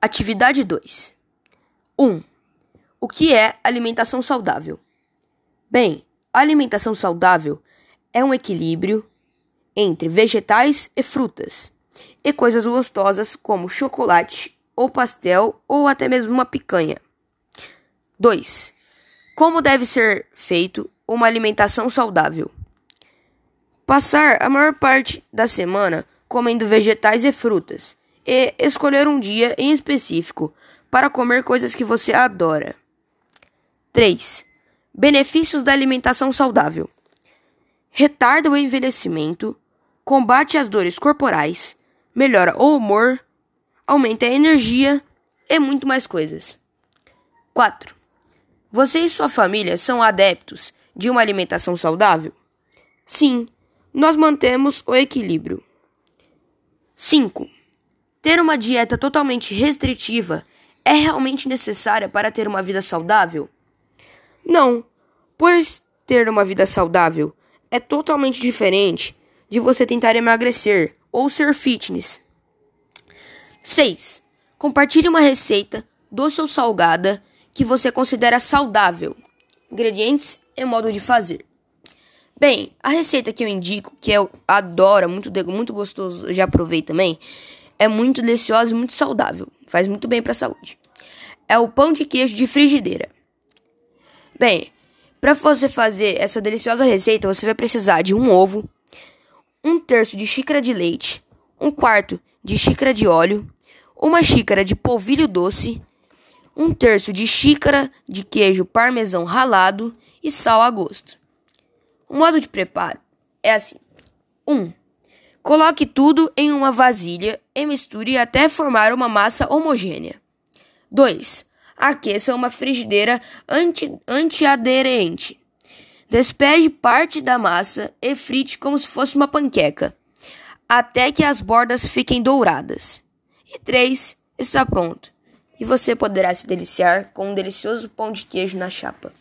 Atividade 2 1. O que é alimentação saudável? Bem, a alimentação saudável é um equilíbrio entre vegetais e frutas e coisas gostosas como chocolate ou pastel ou até mesmo uma picanha. 2. Como deve ser feito uma alimentação saudável? Passar a maior parte da semana comendo vegetais e frutas e escolher um dia em específico para comer coisas que você adora. 3. Benefícios da alimentação saudável: retarda o envelhecimento, combate as dores corporais, melhora o humor, aumenta a energia e muito mais coisas. 4. Você e sua família são adeptos de uma alimentação saudável? Sim, nós mantemos o equilíbrio. 5. Ter uma dieta totalmente restritiva é realmente necessária para ter uma vida saudável? Não, pois ter uma vida saudável é totalmente diferente de você tentar emagrecer ou ser fitness. 6. Compartilhe uma receita doce ou salgada que você considera saudável. Ingredientes e modo de fazer. Bem, a receita que eu indico, que eu adoro, muito, muito gostoso, já provei também, é muito deliciosa e muito saudável. Faz muito bem para a saúde. É o pão de queijo de frigideira. Bem, para você fazer essa deliciosa receita, você vai precisar de um ovo, um terço de xícara de leite, um quarto de xícara de óleo, uma xícara de polvilho doce, um terço de xícara de queijo parmesão ralado e sal a gosto. O modo de preparo é assim: 1. Um, Coloque tudo em uma vasilha e misture até formar uma massa homogênea. 2. Aqueça uma frigideira anti antiaderente. Despeje parte da massa e frite como se fosse uma panqueca, até que as bordas fiquem douradas. E 3. Está pronto. E você poderá se deliciar com um delicioso pão de queijo na chapa.